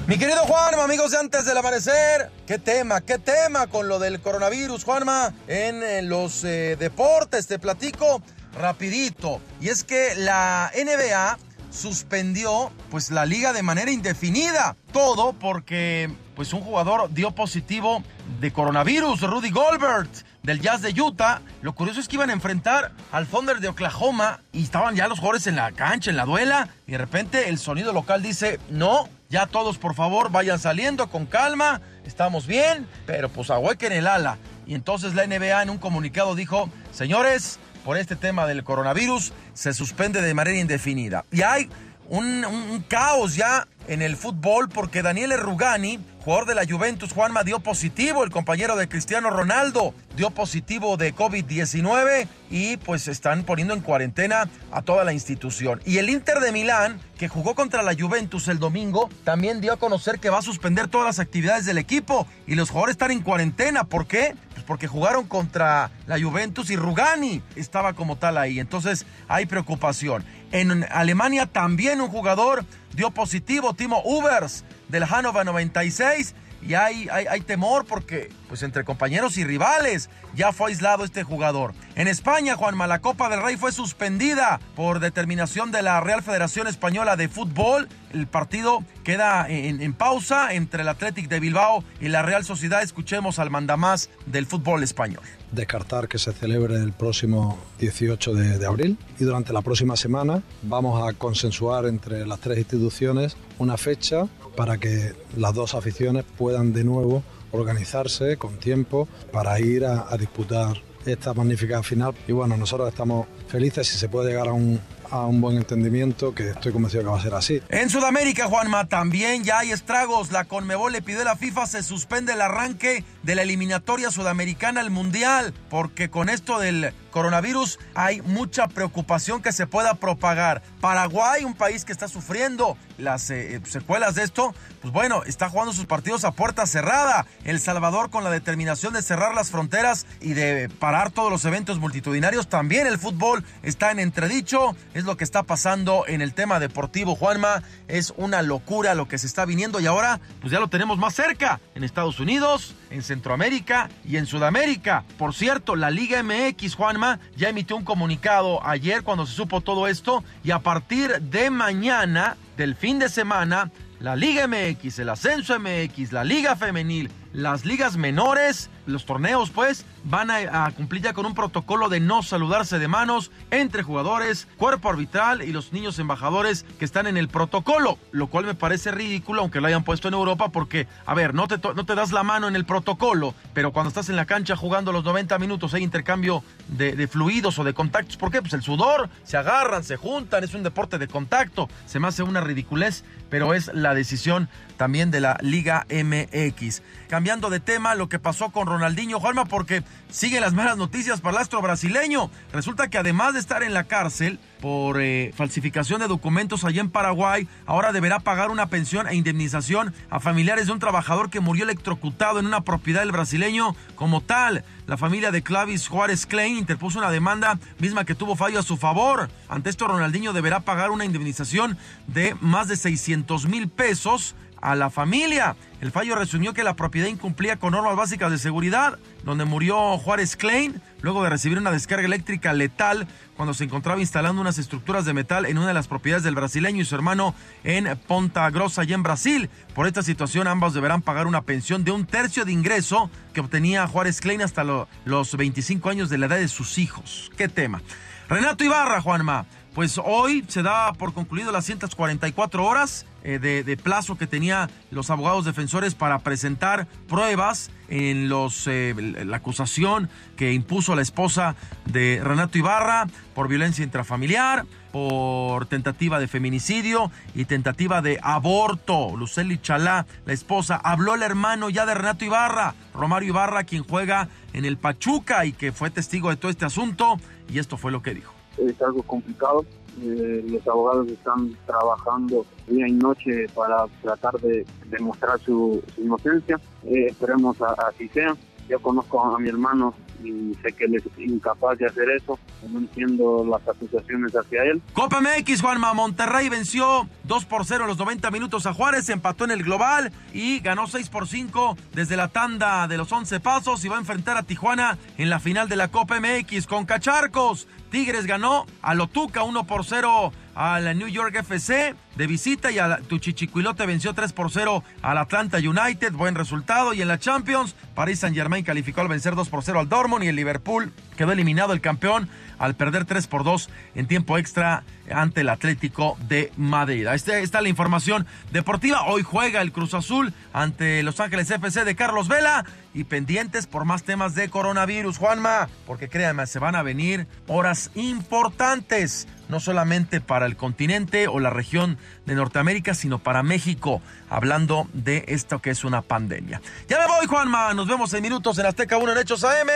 Mi querido Juanma, amigos de antes del amanecer, qué tema, qué tema con lo del coronavirus, Juanma, en eh, los eh, deportes, te platico rapidito. Y es que la NBA suspendió pues la liga de manera indefinida. Todo porque pues un jugador dio positivo de coronavirus, Rudy Goldberg del Jazz de Utah. Lo curioso es que iban a enfrentar al Thunder de Oklahoma y estaban ya los jugadores en la cancha, en la duela. Y de repente el sonido local dice, no, ya todos por favor vayan saliendo con calma, estamos bien, pero pues ahuequen el ala. Y entonces la NBA en un comunicado dijo, señores, por este tema del coronavirus se suspende de manera indefinida. Y hay un, caos ya en el fútbol porque Daniel Rugani, jugador de la Juventus, Juanma, dio positivo, el compañero de Cristiano Ronaldo dio positivo de COVID-19 y pues están poniendo en cuarentena a toda la institución. Y el Inter de Milán, que jugó contra la Juventus el domingo, también dio a conocer que va a suspender todas las actividades del equipo y los jugadores están en cuarentena. ¿Por qué? Pues porque jugaron contra la Juventus y Rugani estaba como tal ahí. Entonces hay preocupación. En Alemania también un jugador dio positivo, Timo Ubers del Hannover 96 y hay, hay, temor porque, pues entre compañeros y rivales, ya fue aislado este jugador. En España, Juanma, la Copa del Rey fue suspendida por determinación de la Real Federación Española de Fútbol. El partido queda en, pausa entre el Athletic de Bilbao y la Real Sociedad. Escuchemos al mandamás del fútbol español descartar que se celebre el próximo 18 de, de, abril y durante la próxima semana vamos a consensuar entre las tres instituciones una fecha para que las dos aficiones puedan de nuevo organizarse con tiempo para ir a, disputar esta magnífica final y bueno nosotros estamos felices si se puede llegar a un, a un buen entendimiento que estoy convencido que va a ser así. En Sudamérica, Juanma, también ya hay estragos. La Conmebol le pidió a la FIFA se suspende el arranque de la eliminatoria sudamericana al Mundial, porque con esto del coronavirus hay mucha preocupación que se pueda propagar. Paraguay, un país que está sufriendo las eh, secuelas de esto, pues bueno, está jugando sus partidos a puerta cerrada. El Salvador con la determinación de cerrar las fronteras y de parar todos los eventos multitudinarios. También el fútbol está en entredicho. Es lo que está pasando en el tema deportivo, Juanma. Es una locura lo que se está viniendo y ahora pues ya lo tenemos más cerca. En Estados Unidos, en Centroamérica y en Sudamérica. Por cierto, la Liga MX, Juanma, ya emitió un comunicado ayer cuando se supo todo esto y a partir de mañana, del fin de semana, la Liga MX, el Ascenso MX, la Liga Femenil, las ligas menores, los torneos pues, van a, cumplir ya con un protocolo de no saludarse de manos entre jugadores, cuerpo arbitral y los niños embajadores que están en el protocolo, lo cual me parece ridículo aunque lo hayan puesto en Europa porque, a ver, no te, no te das la mano en el protocolo, pero cuando estás en la cancha jugando los 90 minutos hay intercambio de, fluidos o de contactos, ¿por qué? Pues el sudor, se agarran, se juntan, es un deporte de contacto, se me hace una ridiculez, pero es la decisión también de la Liga MX. De tema, lo que pasó con Ronaldinho Juanma, porque siguen las malas noticias para el astro brasileño. Resulta que además de estar en la cárcel por eh, falsificación de documentos allá en Paraguay, ahora deberá pagar una pensión e indemnización a familiares de un trabajador que murió electrocutado en una propiedad del brasileño como tal. La familia de Clavis Juárez Klein interpuso una demanda misma que tuvo fallo a su favor. Ante esto, Ronaldinho deberá pagar una indemnización de más de 600 mil pesos a la familia. El fallo resumió que la propiedad incumplía con normas básicas de seguridad, donde murió Juárez Klein luego de recibir una descarga eléctrica letal cuando se encontraba instalando unas estructuras de metal en una de las propiedades del brasileño y su hermano en Ponta Grossa, allá en Brasil. Por esta situación, ambos deberán pagar una pensión de un tercio de ingreso que obtenía Juárez Klein hasta lo, los 25 años de la edad de sus hijos. ¿Qué tema? Renato Ibarra, Juanma. Pues hoy se da por concluido las 144 horas eh, de, plazo que tenía los abogados defensores para presentar pruebas en los eh, la acusación que impuso la esposa de Renato Ibarra por violencia intrafamiliar, por tentativa de feminicidio y tentativa de aborto. Luceli Chalá, la esposa, habló el hermano ya de Renato Ibarra, Romario Ibarra, quien juega en el Pachuca y que fue testigo de todo este asunto, y esto fue lo que dijo es algo complicado. Eh, los abogados están trabajando día y noche para tratar de demostrar su, inocencia. Eh, esperemos a, así sea. Yo conozco a mi hermano y sé que él es incapaz de hacer eso. No entiendo las acusaciones hacia él. Copa MX, Juanma. Monterrey venció 2 por 0 en los 90 minutos a Juárez, empató en el global y ganó 6 por 5 desde la tanda de los 11 pasos y va a enfrentar a Tijuana en la final de la Copa MX con Cacharcos. Tigres ganó a Lotuca 1 por 0 al New York FC de visita y a Tuchichicuilote venció 3 por 0 al Atlanta United, buen resultado. Y en la Champions, Paris Saint Germain calificó al vencer 2 por 0 al Dortmund y el Liverpool quedó eliminado el campeón al perder 3 por 2 en tiempo extra ante el Atlético de Madrid. Ahí está la información deportiva. Hoy juega el Cruz Azul ante Los Ángeles FC de Carlos Vela y pendientes por más temas de coronavirus, Juanma, porque créanme, se van a venir horas importantes, no solamente para el continente o la región de Norteamérica, sino para México, hablando de esto que es una pandemia. Ya me voy, Juanma, nos vemos en minutos en Azteca 1 en Hechos AM,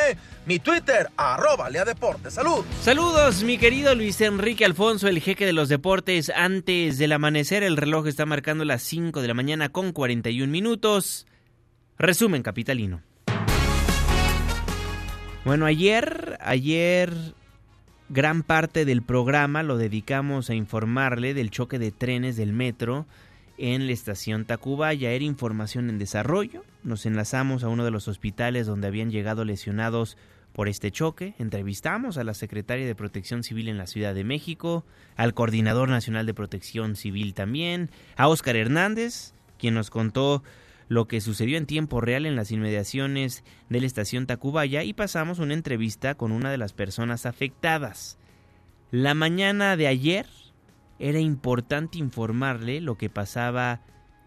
mi Twitter, arroba Lea Deportes, salud. Saludos, mi querido Luis Enrique Alfonso, el jeque de los deportes, antes del amanecer, el reloj está marcando las 5 de la mañana con 41 minutos. Resumen capitalino. Bueno, ayer, ayer gran parte del programa lo dedicamos a informarle del choque de trenes del metro en la estación Tacubaya. Era información en desarrollo. Nos enlazamos a uno de los hospitales donde habían llegado lesionados por este choque. Entrevistamos a la secretaria de Protección Civil en la Ciudad de México, al coordinador nacional de Protección Civil también, a Óscar Hernández, quien nos contó lo que sucedió en tiempo real en las inmediaciones de la estación Tacubaya y pasamos una entrevista con una de las personas afectadas. La mañana de ayer era importante informarle lo que pasaba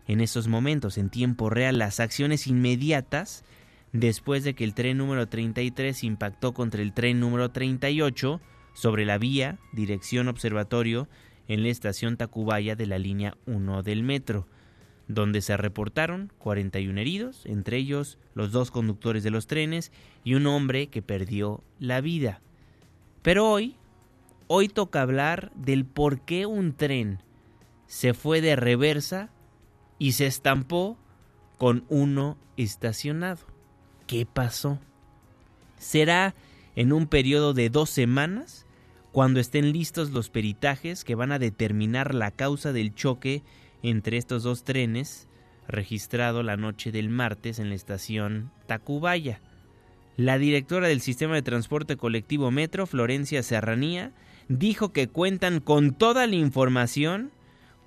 en esos momentos, en tiempo real, las acciones inmediatas después de que el tren número 33 impactó contra el tren número 38 sobre la vía, dirección observatorio, en la estación Tacubaya de la línea 1 del metro donde se reportaron 41 heridos, entre ellos los dos conductores de los trenes y un hombre que perdió la vida. Pero hoy, hoy toca hablar del por qué un tren se fue de reversa y se estampó con uno estacionado. ¿Qué pasó? Será en un periodo de dos semanas cuando estén listos los peritajes que van a determinar la causa del choque entre estos dos trenes registrado la noche del martes en la estación Tacubaya. La directora del sistema de transporte colectivo Metro, Florencia Serranía, dijo que cuentan con toda la información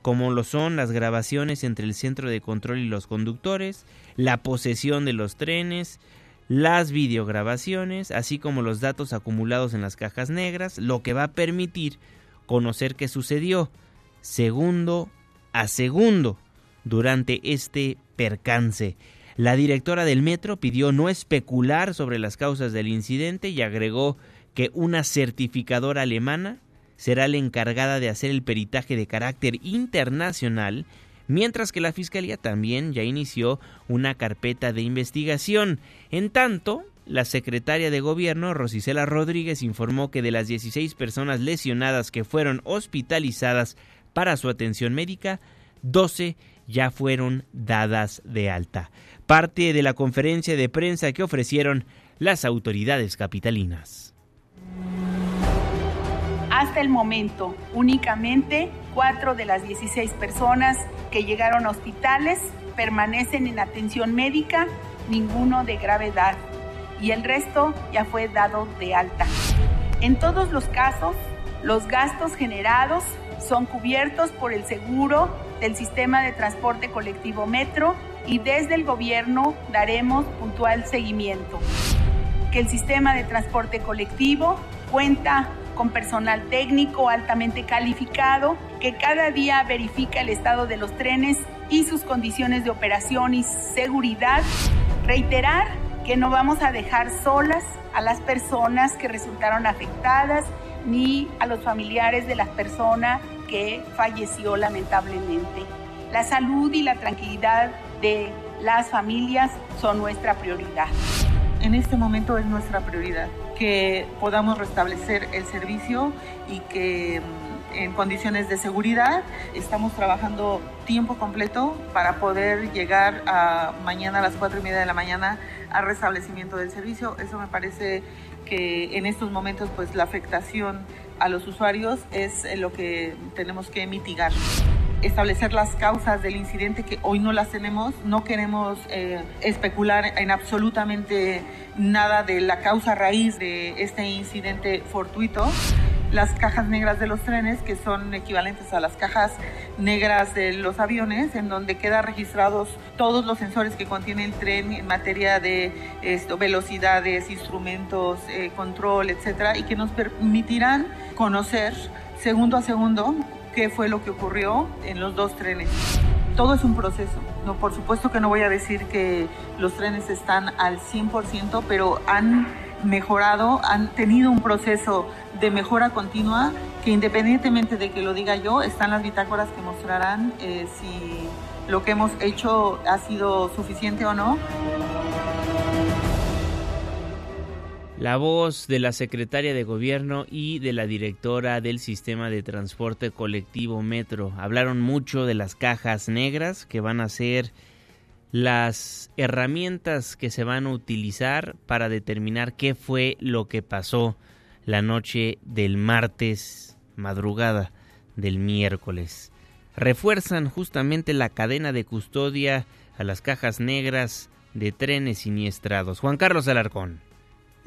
como lo son las grabaciones entre el centro de control y los conductores, la posesión de los trenes, las videograbaciones, así como los datos acumulados en las cajas negras, lo que va a permitir conocer qué sucedió segundo a segundo durante este percance. La directora del metro pidió no especular sobre las causas del incidente y agregó que una certificadora alemana será la encargada de hacer el peritaje de carácter internacional, mientras que la Fiscalía también ya inició una carpeta de investigación. En tanto, la secretaria de Gobierno, Rosicela Rodríguez, informó que de las 16 personas lesionadas que fueron hospitalizadas para su atención médica, 12 ya fueron dadas de alta. Parte de la conferencia de prensa que ofrecieron las autoridades capitalinas. Hasta el momento, únicamente cuatro de las 16 personas que llegaron a hospitales permanecen en atención médica, ninguno de gravedad, y el resto ya fue dado de alta. En todos los casos, los gastos generados son cubiertos por el seguro del sistema de transporte colectivo Metro y desde el gobierno daremos puntual seguimiento. Que el sistema de transporte colectivo cuenta con personal técnico altamente calificado que cada día verifica el estado de los trenes y sus condiciones de operación y seguridad. Reiterar que no vamos a dejar solas a las personas que resultaron afectadas ni a los familiares de las personas que falleció lamentablemente. La salud y la tranquilidad de las familias son nuestra prioridad. En este momento es nuestra prioridad que podamos restablecer el servicio y que mm, en condiciones de seguridad estamos trabajando tiempo completo para poder llegar a mañana a las cuatro y media de la mañana al restablecimiento del servicio. Eso me parece que en estos momentos pues la afectación a los usuarios es lo que tenemos que mitigar establecer las causas del incidente que hoy no las tenemos. No queremos eh, especular en absolutamente nada de la causa raíz de este incidente fortuito. Las cajas negras de los trenes, que son equivalentes a las cajas negras de los aviones, en donde quedan registrados todos los sensores que contiene el tren en materia de esto, velocidades, instrumentos, eh, control, etcétera, y que nos permitirán conocer segundo a segundo qué fue lo que ocurrió en los dos trenes. Todo es un proceso. No, por supuesto que no voy a decir que los trenes están al 100%, pero han mejorado, han tenido un proceso de mejora continua que independientemente de que lo diga yo, están las bitácoras que mostrarán eh, si lo que hemos hecho ha sido suficiente o no. La voz de la secretaria de gobierno y de la directora del sistema de transporte colectivo Metro hablaron mucho de las cajas negras que van a ser las herramientas que se van a utilizar para determinar qué fue lo que pasó la noche del martes madrugada del miércoles. Refuerzan justamente la cadena de custodia a las cajas negras de trenes siniestrados. Juan Carlos Alarcón.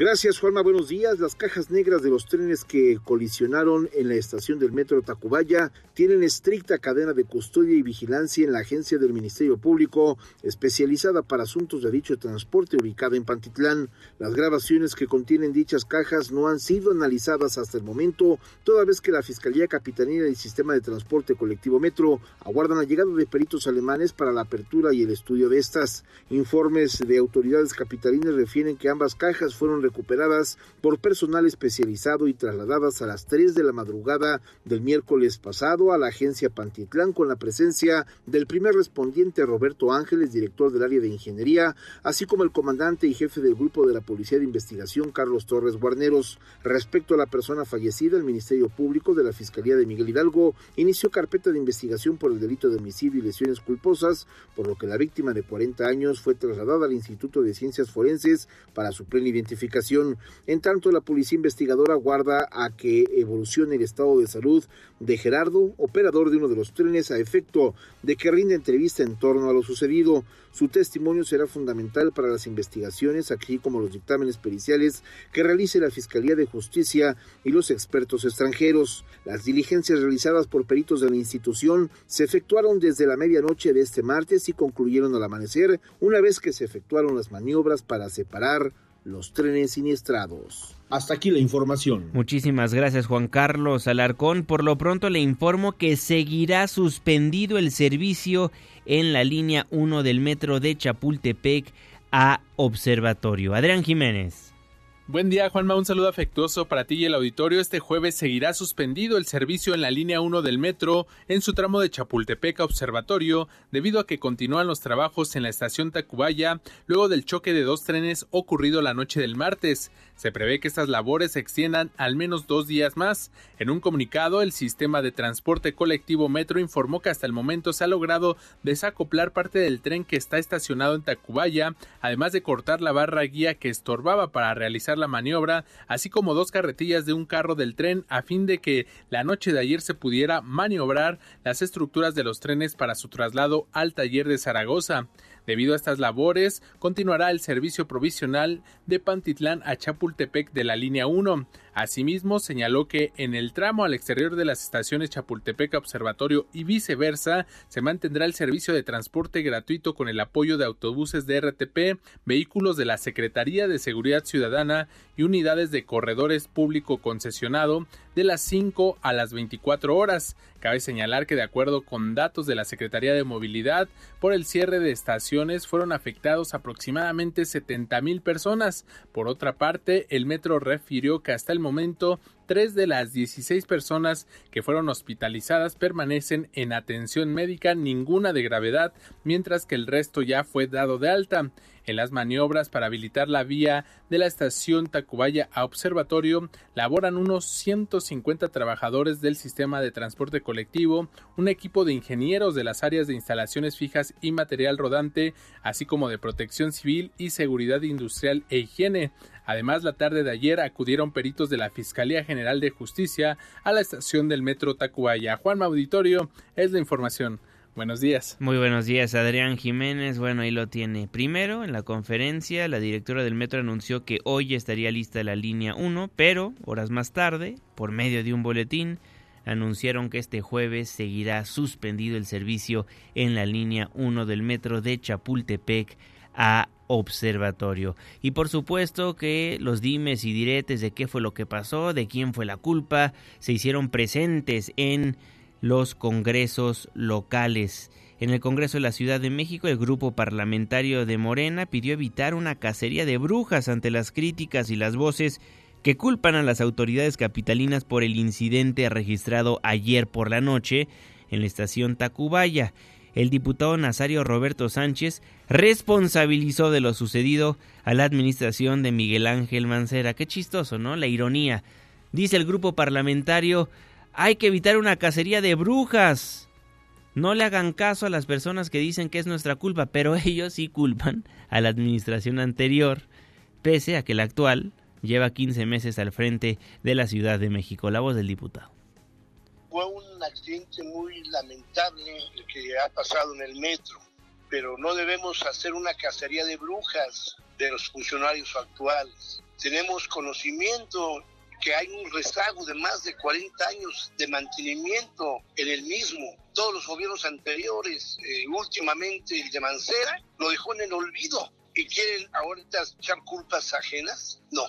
Gracias, Juanma. Buenos días. Las cajas negras de los trenes que colisionaron en la estación del metro Tacubaya tienen estricta cadena de custodia y vigilancia en la agencia del Ministerio Público, especializada para asuntos de dicho transporte ubicada en Pantitlán. Las grabaciones que contienen dichas cajas no han sido analizadas hasta el momento, toda vez que la Fiscalía Capitanía del Sistema de Transporte Colectivo Metro aguardan la llegada de peritos alemanes para la apertura y el estudio de estas. Informes de autoridades capitalinas refieren que ambas cajas fueron recuperadas por personal especializado y trasladadas a las 3 de la madrugada del miércoles pasado a la agencia Pantitlán con la presencia del primer respondiente Roberto Ángeles, director del área de ingeniería, así como el comandante y jefe del grupo de la Policía de Investigación Carlos Torres Guarneros. Respecto a la persona fallecida, el Ministerio Público de la Fiscalía de Miguel Hidalgo inició carpeta de investigación por el delito de homicidio y lesiones culposas, por lo que la víctima de 40 años fue trasladada al Instituto de Ciencias Forenses para su plena identificación En tanto, la policía investigadora aguarda a que evolucione el estado de salud de Gerardo, operador de uno de los trenes, a efecto de que rinda entrevista en torno a lo sucedido. Su testimonio será fundamental para las investigaciones, así como los dictámenes periciales que realice la Fiscalía de Justicia y los expertos extranjeros. Las diligencias realizadas por peritos de la institución se efectuaron desde la medianoche de este martes y concluyeron al amanecer, una vez que se efectuaron las maniobras para separar los trenes siniestrados. Hasta aquí la información. Muchísimas gracias Juan Carlos Alarcón. Por lo pronto le informo que seguirá suspendido el servicio en la línea 1 del metro de Chapultepec a Observatorio. Adrián Jiménez. Buen día, Juanma. Un saludo afectuoso para ti y el auditorio. Este jueves seguirá suspendido el servicio en la línea 1 del metro en su tramo de Chapultepec a Observatorio debido a que continúan los trabajos en la estación Tacubaya luego del choque de dos trenes ocurrido la noche del martes. Se prevé que estas labores se extiendan al menos dos días más. En un comunicado, el sistema de transporte colectivo Metro informó que hasta el momento se ha logrado desacoplar parte del tren que está estacionado en Tacubaya, además de cortar la barra guía que estorbaba para realizar la maniobra, así como dos carretillas de un carro del tren a fin de que la noche de ayer se pudiera maniobrar las estructuras de los trenes para su traslado al taller de Zaragoza. Debido a estas labores, continuará el servicio provisional de Pantitlán a Chapultepec de la línea 1. Asimismo, señaló que en el tramo al exterior de las estaciones Chapultepec Observatorio y viceversa, se mantendrá el servicio de transporte gratuito con el apoyo de autobuses de RTP, vehículos de la Secretaría de Seguridad Ciudadana y unidades de corredores público concesionado de las 5 a las 24 horas. Cabe señalar que de acuerdo con datos de la Secretaría de Movilidad, por el cierre de estaciones fueron afectados aproximadamente 70 mil personas. Por otra parte, el metro refirió que hasta el momento tres de las 16 personas que fueron hospitalizadas permanecen en atención médica, ninguna de gravedad, mientras que el resto ya fue dado de alta. En las maniobras para habilitar la vía de la estación Tacubaya a Observatorio laboran unos 150 trabajadores del sistema de transporte colectivo, un equipo de ingenieros de las áreas de instalaciones fijas y material rodante, así como de protección civil y seguridad industrial e higiene. Además, la tarde de ayer acudieron peritos de la Fiscalía General de Justicia a la estación del metro Tacubaya. Juan Auditorio es la información. Buenos días. Muy buenos días, Adrián Jiménez. Bueno, ahí lo tiene. Primero, en la conferencia, la directora del metro anunció que hoy estaría lista la línea 1, pero horas más tarde, por medio de un boletín, anunciaron que este jueves seguirá suspendido el servicio en la línea 1 del metro de Chapultepec a observatorio. Y por supuesto que los dimes y diretes de qué fue lo que pasó, de quién fue la culpa, se hicieron presentes en los congresos locales. En el Congreso de la Ciudad de México, el grupo parlamentario de Morena pidió evitar una cacería de brujas ante las críticas y las voces que culpan a las autoridades capitalinas por el incidente registrado ayer por la noche en la estación Tacubaya. El diputado Nazario Roberto Sánchez responsabilizó de lo sucedido a la administración de Miguel Ángel Mancera. Qué chistoso, ¿no? La ironía. Dice el grupo parlamentario, hay que evitar una cacería de brujas. No le hagan caso a las personas que dicen que es nuestra culpa, pero ellos sí culpan a la administración anterior, pese a que la actual lleva 15 meses al frente de la Ciudad de México. La voz del diputado. Fue un accidente muy lamentable el que ha pasado en el metro, pero no debemos hacer una cacería de brujas de los funcionarios actuales. Tenemos conocimiento que hay un rezago de más de 40 años de mantenimiento en el mismo. Todos los gobiernos anteriores, eh, últimamente el de Mancera, lo dejó en el olvido. ¿Y quieren ahorita echar culpas ajenas? No.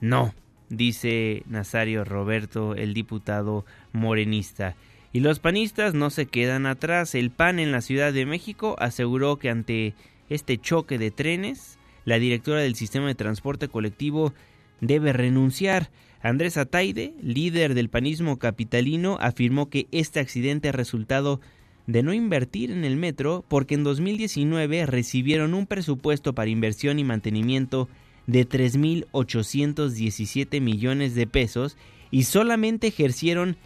No, dice Nazario Roberto, el diputado morenista. Y los panistas no se quedan atrás. El PAN en la Ciudad de México aseguró que ante este choque de trenes, la directora del sistema de transporte colectivo debe renunciar. Andrés Ataide, líder del panismo capitalino, afirmó que este accidente es resultado de no invertir en el metro porque en 2019 recibieron un presupuesto para inversión y mantenimiento de 3.817 millones de pesos y solamente ejercieron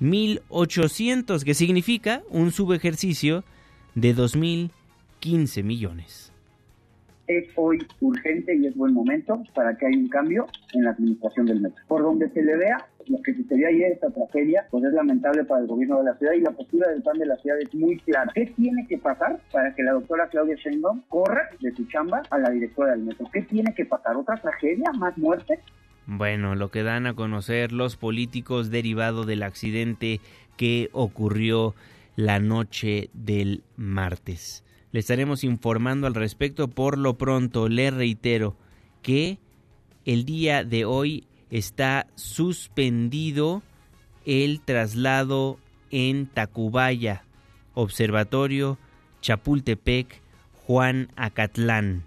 1.800, que significa un subejercicio de 2.015 millones. Es hoy urgente y es buen momento para que haya un cambio en la administración del metro. Por donde se le vea, lo que sucedió ayer, esta tragedia, pues es lamentable para el gobierno de la ciudad y la postura del PAN de la ciudad es muy clara. ¿Qué tiene que pasar para que la doctora Claudia Sheinbaum corra de su chamba a la directora del metro? ¿Qué tiene que pasar? ¿Otra tragedia? ¿Más muertes? Bueno, lo que dan a conocer los políticos derivado del accidente que ocurrió la noche del martes. Le estaremos informando al respecto. Por lo pronto, le reitero que el día de hoy está suspendido el traslado en Tacubaya, Observatorio Chapultepec, Juan Acatlán.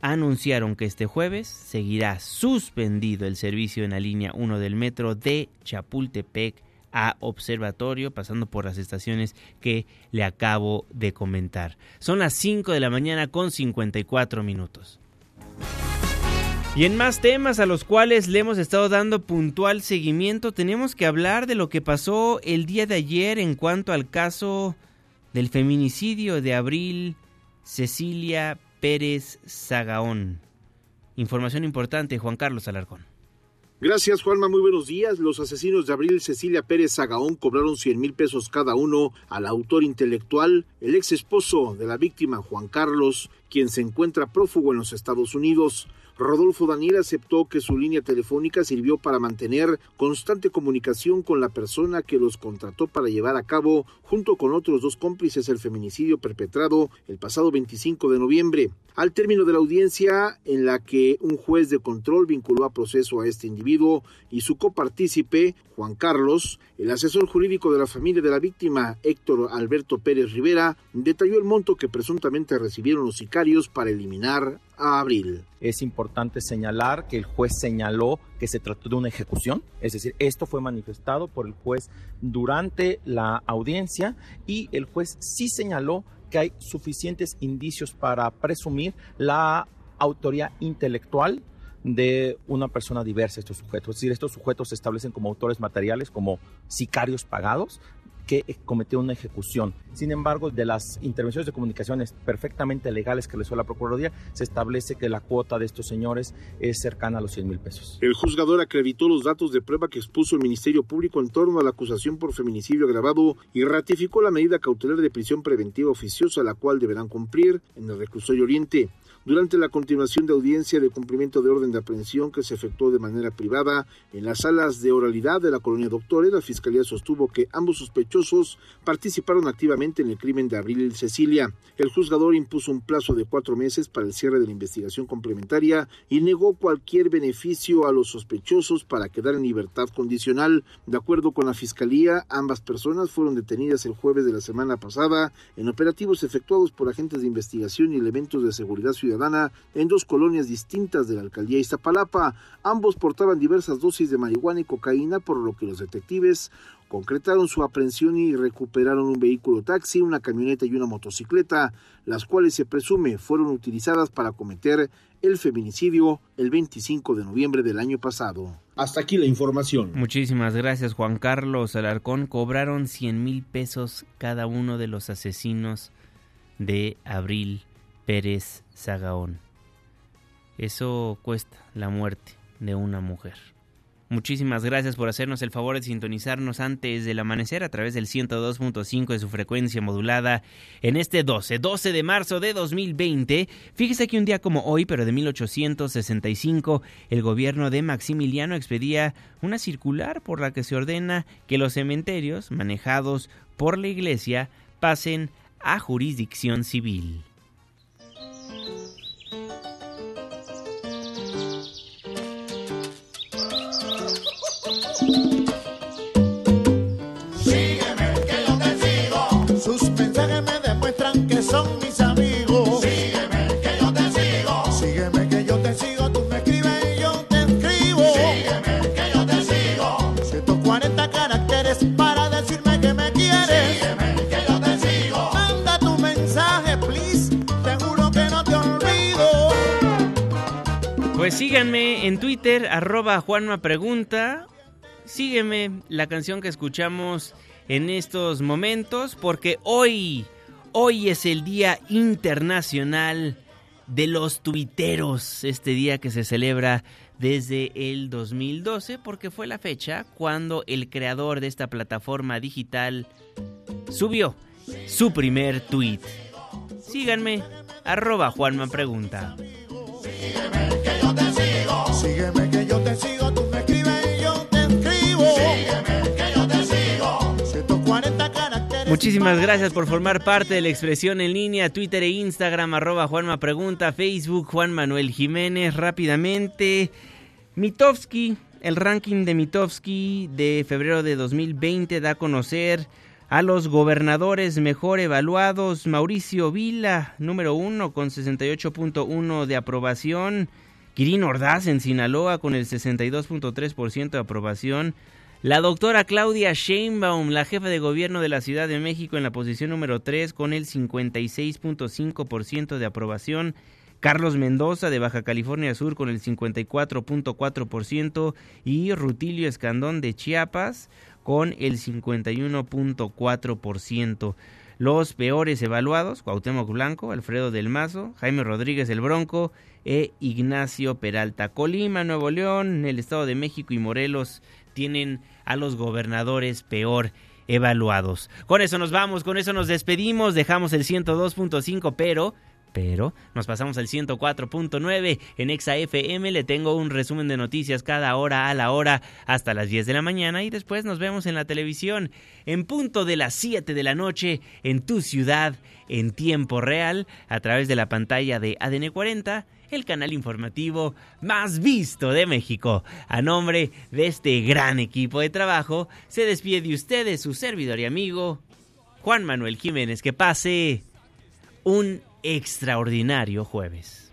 Anunciaron que este jueves seguirá suspendido el servicio en la línea 1 del metro de Chapultepec a Observatorio, pasando por las estaciones que le acabo de comentar. Son las 5 de la mañana con 54 minutos. Y en más temas a los cuales le hemos estado dando puntual seguimiento, tenemos que hablar de lo que pasó el día de ayer en cuanto al caso del feminicidio de Abril Cecilia Pérez Zagaón. Información importante, Juan Carlos Alarcón. Gracias, Juanma. Muy buenos días. Los asesinos de Abril Cecilia Pérez Zagaón cobraron 100 mil pesos cada uno al autor intelectual, el ex esposo de la víctima, Juan Carlos, quien se encuentra prófugo en los Estados Unidos. Rodolfo Daniel aceptó que su línea telefónica sirvió para mantener constante comunicación con la persona que los contrató para llevar a cabo, junto con otros dos cómplices, el feminicidio perpetrado el pasado 25 de noviembre. Al término de la audiencia, en la que un juez de control vinculó a proceso a este individuo y su copartícipe, Juan Carlos, el asesor jurídico de la familia de la víctima, Héctor Alberto Pérez Rivera, detalló el monto que presuntamente recibieron los sicarios para eliminar Abril. Es importante señalar que el juez señaló que se trató de una ejecución, es decir, esto fue manifestado por el juez durante la audiencia y el juez sí señaló que hay suficientes indicios para presumir la autoría intelectual de una persona diversa estos sujetos. Es decir, estos sujetos se establecen como autores materiales, como sicarios pagados, que cometió una ejecución. Sin embargo, de las intervenciones de comunicaciones perfectamente legales que realizó la Procuraduría, se establece que la cuota de estos señores es cercana a los 100 mil pesos. El juzgador acreditó los datos de prueba que expuso el Ministerio Público en torno a la acusación por feminicidio agravado y ratificó la medida cautelar de prisión preventiva oficiosa, la cual deberán cumplir en el reclusorio Oriente durante la continuación de audiencia de cumplimiento de orden de aprehensión que se efectuó de manera privada en las salas de oralidad de la colonia Doctores, la Fiscalía sostuvo que ambos sospechosos participaron activamente en el crimen de Abril Cecilia. El juzgador impuso un plazo de cuatro meses para el cierre de la investigación complementaria y negó cualquier beneficio a los sospechosos para quedar en libertad condicional. De acuerdo con la Fiscalía, ambas personas fueron detenidas el jueves de la semana pasada en operativos efectuados por agentes de investigación y elementos de seguridad ciudadana en dos colonias distintas de la alcaldía Iztapalapa. Ambos portaban diversas dosis de marihuana y cocaína, por lo que los detectives concretaron su aprehensión y recuperaron un vehículo taxi, una camioneta y una motocicleta, las cuales se presume fueron utilizadas para cometer el feminicidio el 25 de noviembre del año pasado. Hasta aquí la información. Muchísimas gracias Juan Carlos Alarcón. Cobraron 100 mil pesos cada uno de los asesinos de abril Pérez Zagaón. Eso cuesta la muerte de una mujer. Muchísimas gracias por hacernos el favor de sintonizarnos antes del amanecer a través del 102.5 de su frecuencia modulada en este 12, 12 de marzo de 2020. Fíjese que un día como hoy, pero de 1865, el gobierno de Maximiliano expedía una circular por la que se ordena que los cementerios manejados por la iglesia pasen a jurisdicción civil. Son mis amigos. Sígueme, que yo te sigo. Sígueme, que yo te sigo. Tú me escribes y yo te escribo. Sígueme, que yo te sigo. 140 caracteres para decirme que me quieres. Sígueme, que yo te sigo. Manda tu mensaje, please. Te juro que no te olvido. Pues síganme en Twitter, arroba Juanma Pregunta. Sígueme la canción que escuchamos en estos momentos porque hoy Hoy es el Día Internacional de los tuiteros, este día que se celebra desde el 2012, porque fue la fecha cuando el creador de esta plataforma digital subió su primer tweet. Síganme, arroba Juanma Pregunta. Muchísimas gracias por formar parte de la expresión en línea, Twitter e Instagram, arroba Juanma Pregunta, Facebook, Juan Manuel Jiménez. Rápidamente, Mitofsky, el ranking de Mitofsky de febrero de 2020 da a conocer a los gobernadores mejor evaluados. Mauricio Vila, número uno, con 68.1 de aprobación. Quirino Ordaz en Sinaloa con el 62.3% de aprobación. La doctora Claudia Sheinbaum, la jefa de gobierno de la Ciudad de México, en la posición número 3 con el 56.5% de aprobación. Carlos Mendoza de Baja California Sur con el 54.4% y Rutilio Escandón de Chiapas con el 51.4%. Los peores evaluados, Cuauhtémoc Blanco, Alfredo del Mazo, Jaime Rodríguez el Bronco e Ignacio Peralta. Colima, Nuevo León, el Estado de México y Morelos tienen a los gobernadores peor evaluados. Con eso nos vamos, con eso nos despedimos, dejamos el 102.5, pero pero nos pasamos al 104.9 en Exa FM. Le tengo un resumen de noticias cada hora a la hora hasta las 10 de la mañana y después nos vemos en la televisión en punto de las 7 de la noche en tu ciudad en tiempo real a través de la pantalla de ADN 40 el canal informativo más visto de México. A nombre de este gran equipo de trabajo, se despide de ustedes su servidor y amigo, Juan Manuel Jiménez. Que pase un extraordinario jueves.